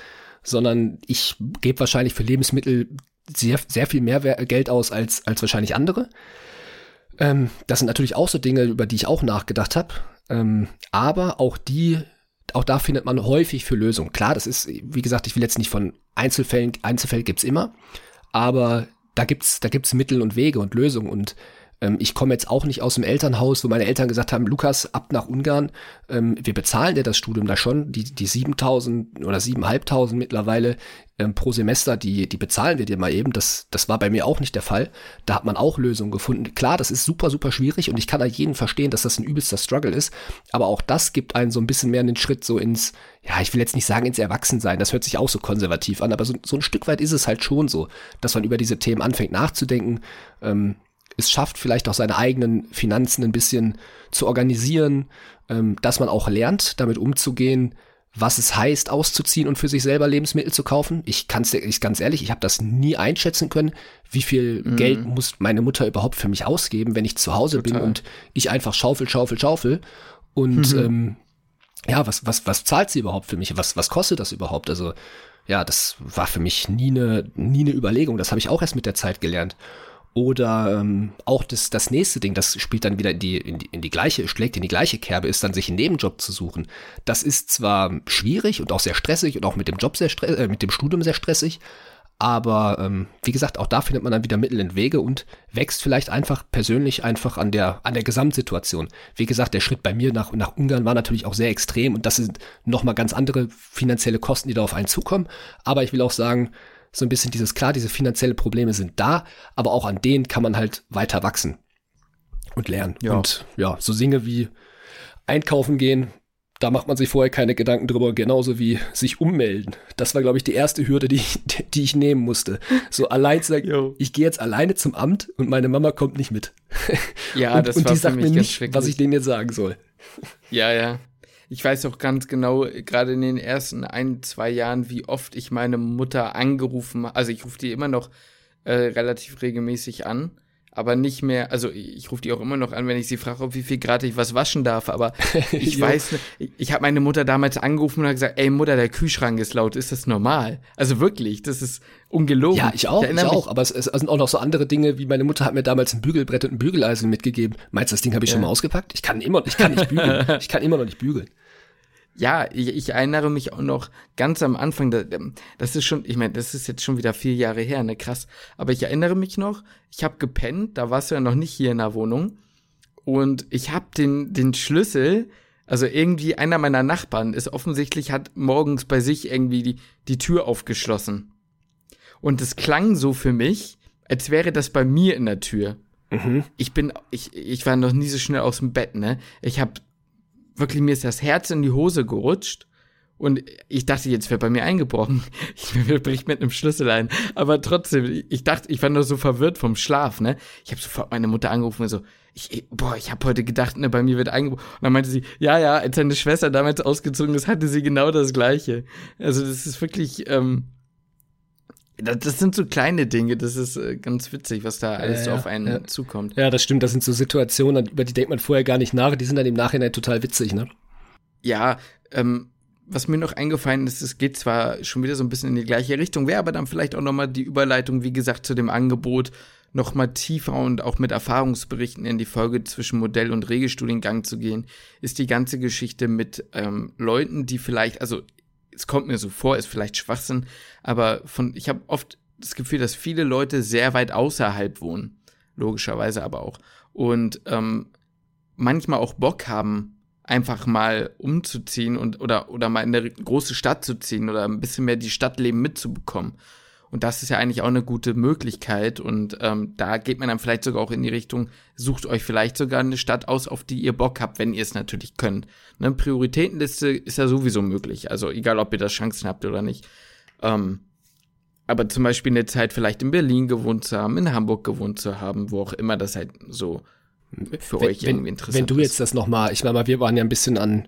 sondern ich gebe wahrscheinlich für Lebensmittel sehr, sehr viel mehr Geld aus als, als wahrscheinlich andere. Ähm, das sind natürlich auch so Dinge, über die ich auch nachgedacht habe. Ähm, aber auch die, auch da findet man häufig für Lösungen. Klar, das ist, wie gesagt, ich will jetzt nicht von Einzelfällen, Einzelfälle gibt's immer, aber da gibt's, da gibt's Mittel und Wege und Lösungen und ähm, ich komme jetzt auch nicht aus dem Elternhaus, wo meine Eltern gesagt haben, Lukas, ab nach Ungarn, ähm, wir bezahlen dir das Studium da schon, die, die 7000 oder 7500 mittlerweile ähm, pro Semester, die, die bezahlen wir dir mal eben. Das, das war bei mir auch nicht der Fall. Da hat man auch Lösungen gefunden. Klar, das ist super, super schwierig und ich kann da jeden verstehen, dass das ein übelster Struggle ist. Aber auch das gibt einen so ein bisschen mehr einen Schritt so ins, ja, ich will jetzt nicht sagen ins Erwachsensein. Das hört sich auch so konservativ an, aber so, so ein Stück weit ist es halt schon so, dass man über diese Themen anfängt nachzudenken. Ähm, es schafft, vielleicht auch seine eigenen Finanzen ein bisschen zu organisieren, ähm, dass man auch lernt, damit umzugehen, was es heißt, auszuziehen und für sich selber Lebensmittel zu kaufen. Ich kann es ich ganz ehrlich, ich habe das nie einschätzen können, wie viel mhm. Geld muss meine Mutter überhaupt für mich ausgeben, wenn ich zu Hause Total. bin und ich einfach schaufel, schaufel, schaufel. Und mhm. ähm, ja, was, was, was zahlt sie überhaupt für mich? Was, was kostet das überhaupt? Also, ja, das war für mich nie eine, nie eine Überlegung. Das habe ich auch erst mit der Zeit gelernt. Oder ähm, auch das, das nächste Ding, das spielt dann wieder in die, in, die, in die gleiche, schlägt in die gleiche Kerbe, ist dann sich einen Nebenjob zu suchen. Das ist zwar schwierig und auch sehr stressig und auch mit dem Job sehr äh, mit dem Studium sehr stressig, aber ähm, wie gesagt, auch da findet man dann wieder Mittel und Wege und wächst vielleicht einfach persönlich einfach an der, an der Gesamtsituation. Wie gesagt, der Schritt bei mir nach, nach Ungarn war natürlich auch sehr extrem und das sind nochmal ganz andere finanzielle Kosten, die da auf einen zukommen. Aber ich will auch sagen, so ein bisschen dieses, klar, diese finanzielle Probleme sind da, aber auch an denen kann man halt weiter wachsen. und lernen. Ja. Und ja, so Dinge wie einkaufen gehen, da macht man sich vorher keine Gedanken drüber, genauso wie sich ummelden. Das war, glaube ich, die erste Hürde, die, die ich nehmen musste. So allein zu sagen, ich gehe jetzt alleine zum Amt und meine Mama kommt nicht mit. Ja, und, das und war die sagt mir nicht, was ich denen jetzt sagen soll. Ja, ja. Ich weiß auch ganz genau, gerade in den ersten ein, zwei Jahren, wie oft ich meine Mutter angerufen habe. Also ich rufe die immer noch äh, relativ regelmäßig an aber nicht mehr, also ich rufe die auch immer noch an, wenn ich sie frage, ob wie viel Grad ich was waschen darf, aber ich weiß, ich, ich habe meine Mutter damals angerufen und hat gesagt, ey Mutter, der Kühlschrank ist laut, ist das normal? Also wirklich, das ist ungelogen. Ja, ich auch, ich, ich auch, aber es, es, sind auch noch so andere Dinge, wie meine Mutter hat mir damals ein Bügelbrett und ein Bügeleisen mitgegeben. Meinst du, das Ding habe ich ja. schon mal ausgepackt? Ich kann immer, ich kann nicht bügeln, ich kann immer noch nicht bügeln. Ja, ich, ich erinnere mich auch noch ganz am Anfang, das ist schon, ich meine, das ist jetzt schon wieder vier Jahre her, ne, krass. Aber ich erinnere mich noch, ich habe gepennt, da warst du ja noch nicht hier in der Wohnung. Und ich habe den, den Schlüssel, also irgendwie einer meiner Nachbarn ist offensichtlich, hat morgens bei sich irgendwie die, die Tür aufgeschlossen. Und es klang so für mich, als wäre das bei mir in der Tür. Mhm. Ich bin, ich, ich war noch nie so schnell aus dem Bett, ne? Ich habe wirklich, mir ist das Herz in die Hose gerutscht. Und ich dachte, jetzt wird bei mir eingebrochen. Ich bricht mit einem Schlüssel ein. Aber trotzdem, ich dachte, ich war nur so verwirrt vom Schlaf, ne? Ich habe sofort meine Mutter angerufen und so, ich, boah, ich habe heute gedacht, ne, bei mir wird eingebrochen. Und dann meinte sie, ja, ja, als seine Schwester damals ausgezogen ist, hatte sie genau das Gleiche. Also das ist wirklich, ähm, das, sind so kleine Dinge, das ist äh, ganz witzig, was da alles ja, so auf einen ja. zukommt. Ja, das stimmt, das sind so Situationen, über die denkt man vorher gar nicht nach, die sind dann im Nachhinein total witzig, ne? Ja, ähm, was mir noch eingefallen ist, es geht zwar schon wieder so ein bisschen in die gleiche Richtung, wäre aber dann vielleicht auch nochmal die Überleitung, wie gesagt, zu dem Angebot, nochmal tiefer und auch mit Erfahrungsberichten in die Folge zwischen Modell- und Regelstudiengang zu gehen, ist die ganze Geschichte mit ähm, Leuten, die vielleicht, also es kommt mir so vor, ist vielleicht Schwachsinn, aber von, ich habe oft das Gefühl, dass viele Leute sehr weit außerhalb wohnen, logischerweise aber auch. Und ähm, manchmal auch Bock haben, einfach mal umzuziehen und oder, oder mal in eine große Stadt zu ziehen oder ein bisschen mehr die Stadtleben mitzubekommen. Und das ist ja eigentlich auch eine gute Möglichkeit. Und ähm, da geht man dann vielleicht sogar auch in die Richtung, sucht euch vielleicht sogar eine Stadt aus, auf die ihr Bock habt, wenn ihr es natürlich könnt. Eine Prioritätenliste ist ja sowieso möglich. Also egal, ob ihr das Chancen habt oder nicht. Ähm, aber zum Beispiel eine Zeit vielleicht in Berlin gewohnt zu haben, in Hamburg gewohnt zu haben, wo auch immer das halt so für wenn, euch irgendwie interessant ist. Wenn du jetzt das nochmal, ich meine mal, wir waren ja ein bisschen an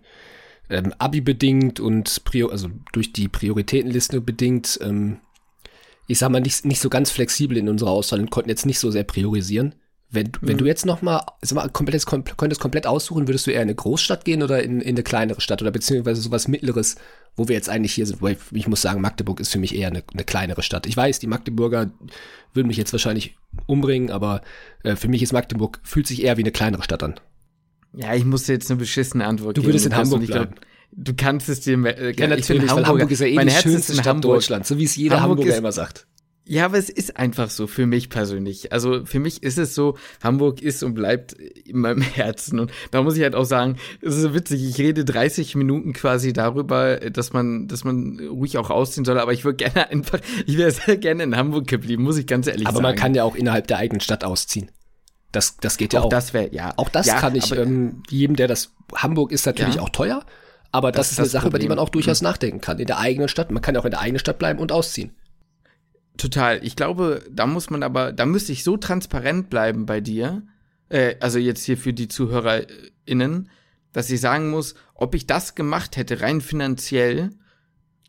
ähm, Abi bedingt und Prior also durch die Prioritätenliste bedingt ähm, ich sag mal, nicht, nicht so ganz flexibel in unserer Auswahl und konnten jetzt nicht so sehr priorisieren. Wenn, mhm. wenn du jetzt noch mal, sag mal komplett, könntest komplett aussuchen, würdest du eher in eine Großstadt gehen oder in, in eine kleinere Stadt oder beziehungsweise sowas Mittleres, wo wir jetzt eigentlich hier sind? Weil ich muss sagen, Magdeburg ist für mich eher eine, eine kleinere Stadt. Ich weiß, die Magdeburger würden mich jetzt wahrscheinlich umbringen, aber äh, für mich ist Magdeburg, fühlt sich eher wie eine kleinere Stadt an. Ja, ich muss jetzt eine beschissene Antwort du geben. Du würdest in Hamburg bleiben. Glaub, Du kannst es dir. Äh, ja, natürlich, ich Hamburg, Hamburg ist ja eh die schönste Stadt Hamburg. Deutschlands, so wie es jeder Hamburg Hamburger ist, immer sagt. Ja, aber es ist einfach so für mich persönlich. Also für mich ist es so, Hamburg ist und bleibt in meinem Herzen. Und da muss ich halt auch sagen, es ist so witzig, ich rede 30 Minuten quasi darüber, dass man, dass man ruhig auch ausziehen soll, aber ich würde gerne einfach, ich wäre sehr gerne in Hamburg geblieben, muss ich ganz ehrlich aber sagen. Aber man kann ja auch innerhalb der eigenen Stadt ausziehen. Das, das geht ja auch. Auch das wäre, ja. Auch das ja, kann ich, ähm, jedem, der das, Hamburg ist natürlich ja. auch teuer. Aber das, das ist eine Sache, Problem. über die man auch durchaus mhm. nachdenken kann. In der eigenen Stadt. Man kann ja auch in der eigenen Stadt bleiben und ausziehen. Total. Ich glaube, da muss man aber, da müsste ich so transparent bleiben bei dir, äh, also jetzt hier für die ZuhörerInnen, dass ich sagen muss, ob ich das gemacht hätte, rein finanziell,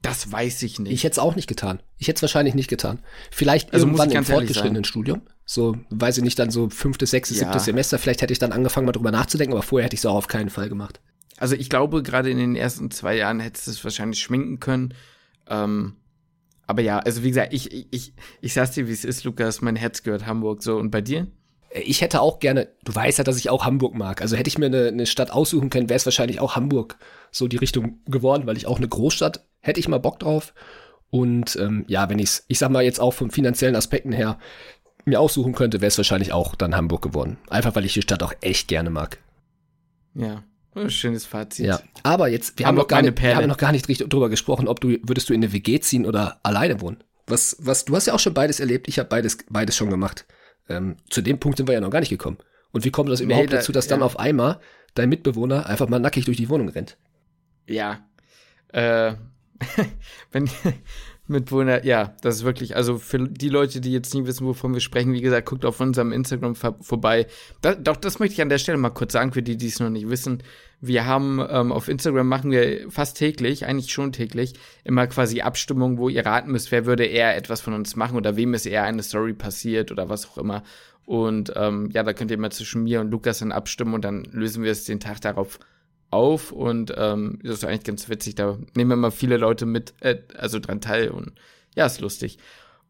das weiß ich nicht. Ich hätte es auch nicht getan. Ich hätte es wahrscheinlich nicht getan. Vielleicht also irgendwann im fortgeschrittenen Studium. So, weiß ich nicht, dann so fünftes, sechstes, ja. siebtes Semester. Vielleicht hätte ich dann angefangen, mal drüber nachzudenken, aber vorher hätte ich es auch auf keinen Fall gemacht. Also ich glaube, gerade in den ersten zwei Jahren hättest du es wahrscheinlich schminken können. Ähm, aber ja, also wie gesagt, ich, ich, ich, ich sag's dir, wie es ist, Lukas, mein Herz gehört Hamburg so. Und bei dir? Ich hätte auch gerne, du weißt ja, dass ich auch Hamburg mag. Also hätte ich mir eine, eine Stadt aussuchen können, wäre es wahrscheinlich auch Hamburg so die Richtung geworden, weil ich auch eine Großstadt hätte ich mal Bock drauf. Und ähm, ja, wenn ich's, ich sag mal jetzt auch von finanziellen Aspekten her mir aussuchen könnte, wäre es wahrscheinlich auch dann Hamburg geworden. Einfach weil ich die Stadt auch echt gerne mag. Ja. Schönes Fazit. Ja, aber jetzt, wir haben, noch gar nicht, wir haben noch gar nicht richtig drüber gesprochen, ob du, würdest du in eine WG ziehen oder alleine wohnen? Was, was, du hast ja auch schon beides erlebt, ich habe beides, beides schon gemacht. Ähm, zu dem Punkt sind wir ja noch gar nicht gekommen. Und wie kommt das überhaupt Nee, da- dazu, dass dann ja. auf einmal dein Mitbewohner einfach mal nackig durch die Wohnung rennt? Ja. Äh, wenn Mitwohner, ja, das ist wirklich, also für die Leute, die jetzt nie wissen, wovon wir sprechen, wie gesagt, guckt auf unserem Instagram vor- vorbei. Da, doch, das möchte ich an der Stelle mal kurz sagen, für die, die es noch nicht wissen. Wir haben ähm, auf Instagram machen wir fast täglich, eigentlich schon täglich, immer quasi Abstimmungen, wo ihr raten müsst, wer würde eher etwas von uns machen oder wem ist eher eine Story passiert oder was auch immer. Und ähm, ja, da könnt ihr mal zwischen mir und Lukas dann abstimmen und dann lösen wir es den Tag darauf auf und ähm, das ist eigentlich ganz witzig. Da nehmen immer viele Leute mit, äh, also dran teil und ja, ist lustig.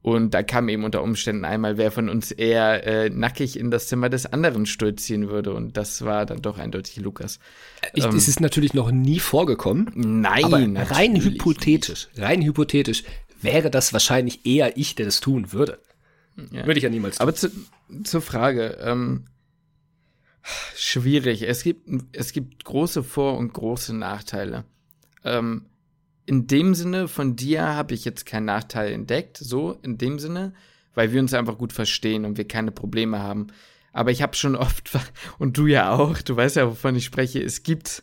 Und da kam eben unter Umständen einmal, wer von uns eher äh, nackig in das Zimmer des anderen stolzieren würde. Und das war dann doch eindeutig Lukas. Ich, Ähm. es ist natürlich noch nie vorgekommen, Nein, rein hypothetisch, rein hypothetisch wäre das wahrscheinlich eher ich, der das tun würde. nicht. Ja. Würde ich ja niemals tun. Aber zu, zur Frage, ähm, schwierig. Es gibt, es gibt große Vor- und große Nachteile. Ähm, in dem Sinne, von dir habe ich jetzt keinen Nachteil entdeckt, so in dem Sinne, weil wir uns einfach gut verstehen und wir keine Probleme haben. Aber ich habe schon oft, und du ja auch, du weißt ja, wovon ich spreche, es gibt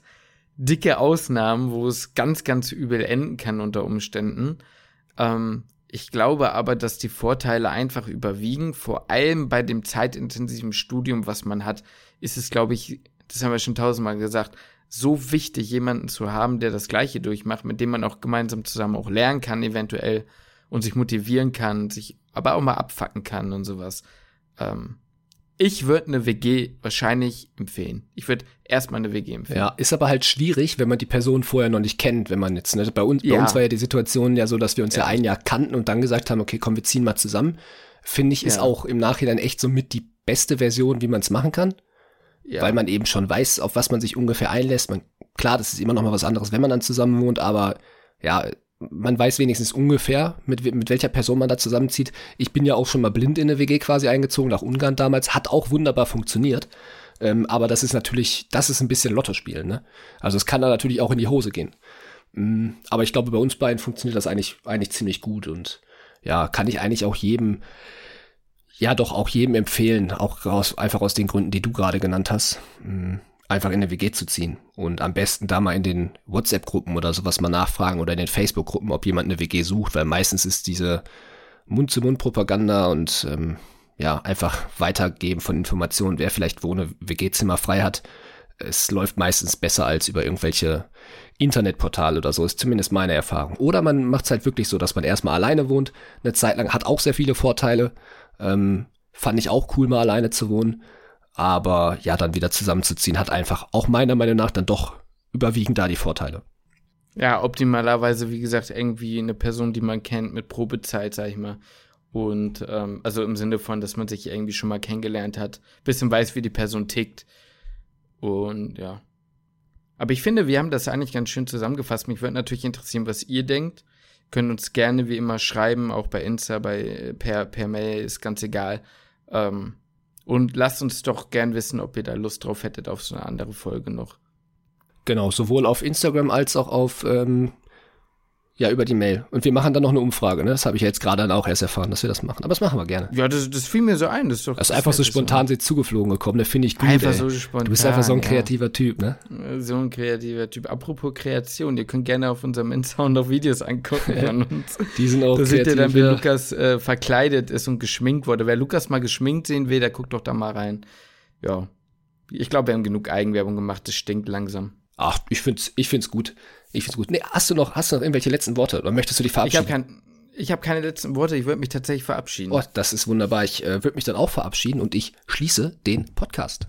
dicke Ausnahmen, wo es ganz, ganz übel enden kann unter Umständen. Ähm, ich glaube aber, dass die Vorteile einfach überwiegen. Vor allem bei dem zeitintensiven Studium, was man hat, ist es, glaube ich, das haben wir schon tausendmal gesagt, so wichtig, jemanden zu haben, der das Gleiche durchmacht, mit dem man auch gemeinsam zusammen auch lernen kann, eventuell, und sich motivieren kann, sich aber auch mal abfacken kann und sowas. Ähm, ich würde eine WG wahrscheinlich empfehlen. Ich würde erstmal eine WG empfehlen. Ja, ist aber halt schwierig, wenn man die Person vorher noch nicht kennt, wenn man jetzt, ne, bei uns, bei Ja. uns war ja die Situation ja so, dass wir uns ja. Ja. ein Jahr kannten und dann gesagt haben, okay, komm, wir ziehen mal zusammen. Finde ich, ist Ja. auch im Nachhinein echt so mit die beste Version, wie man es machen kann, Ja. weil man eben schon weiß, auf was man sich ungefähr einlässt. Man, klar, das ist immer noch mal was anderes, wenn man dann zusammen wohnt, aber ja, man weiß wenigstens ungefähr, mit, mit welcher Person man da zusammenzieht. Ich bin ja auch schon mal blind in eine WG quasi eingezogen, nach Ungarn damals, hat auch wunderbar funktioniert. Ähm, aber das ist natürlich, das ist ein bisschen Lottospielen, ne? Also es kann da natürlich auch in die Hose gehen. Mm, Aber ich glaube, bei uns beiden funktioniert das eigentlich, eigentlich ziemlich gut und ja, kann ich eigentlich auch jedem, ja doch auch jedem empfehlen, auch aus, einfach aus den Gründen, die du gerade genannt hast, mm, einfach in eine WG zu ziehen und am besten da mal in den WhatsApp-Gruppen oder sowas mal nachfragen oder in den Facebook-Gruppen, ob jemand eine WG sucht, weil meistens ist diese Mund-zu-Mund-Propaganda und ähm, ja, einfach weitergeben von Informationen, wer vielleicht wo eine WG-Zimmer frei hat. Es läuft meistens besser als über irgendwelche Internetportale oder so, ist zumindest meine Erfahrung. Oder man macht es halt wirklich so, dass man erstmal alleine wohnt, eine Zeit lang, hat auch sehr viele Vorteile. Ähm, fand ich auch cool, mal alleine zu wohnen. Aber ja, dann wieder zusammenzuziehen, hat einfach auch meiner Meinung nach dann doch überwiegend da die Vorteile. Ja, optimalerweise, wie gesagt, irgendwie eine Person, die man kennt mit Probezeit, sag ich mal. Und ähm, also im Sinne von, dass man sich irgendwie schon mal kennengelernt hat, bisschen weiß, wie die Person tickt. Und ja. Aber ich finde, wir haben das eigentlich ganz schön zusammengefasst. Mich würde natürlich interessieren, was ihr denkt. Könnt uns gerne wie immer schreiben, auch bei Insta, bei per, per Mail, ist ganz egal. Ähm, und lasst uns doch gern wissen, ob ihr da Lust drauf hättet auf so eine andere Folge noch. Genau, sowohl auf Instagram als auch auf, ähm, ja, über die Mail. Und wir machen dann noch eine Umfrage, ne? Das habe ich ja jetzt gerade dann auch erst erfahren, dass wir das machen. Aber das machen wir gerne. Ja, das, das fiel mir so ein. Das ist doch Das ist einfach so spontan sie zugeflogen gekommen, das finde ich gut. Einfach ey. so spontan. du bist einfach so ein ja. kreativer Typ, ne? So ein kreativer Typ. Apropos Kreation, ihr könnt gerne auf unserem Insta noch Videos angucken von uns. Die sind auch Da seht ihr kreativ. dann, wie ja. Lukas äh, verkleidet ist und geschminkt wurde. Wer Lukas mal geschminkt sehen will, der guckt doch da mal rein. Ja. Ich glaube, wir haben genug Eigenwerbung gemacht, das stinkt langsam. Ach, ich find's, ich find's gut. Ich find's gut. Nee, hast du noch, hast du noch irgendwelche letzten Worte? Oder möchtest du dich Ich habe verabschieden? kein, ich hab keine letzten Worte, ich würde mich tatsächlich verabschieden. Oh, das ist wunderbar. Ich äh, würde mich dann auch verabschieden und ich schließe den Podcast.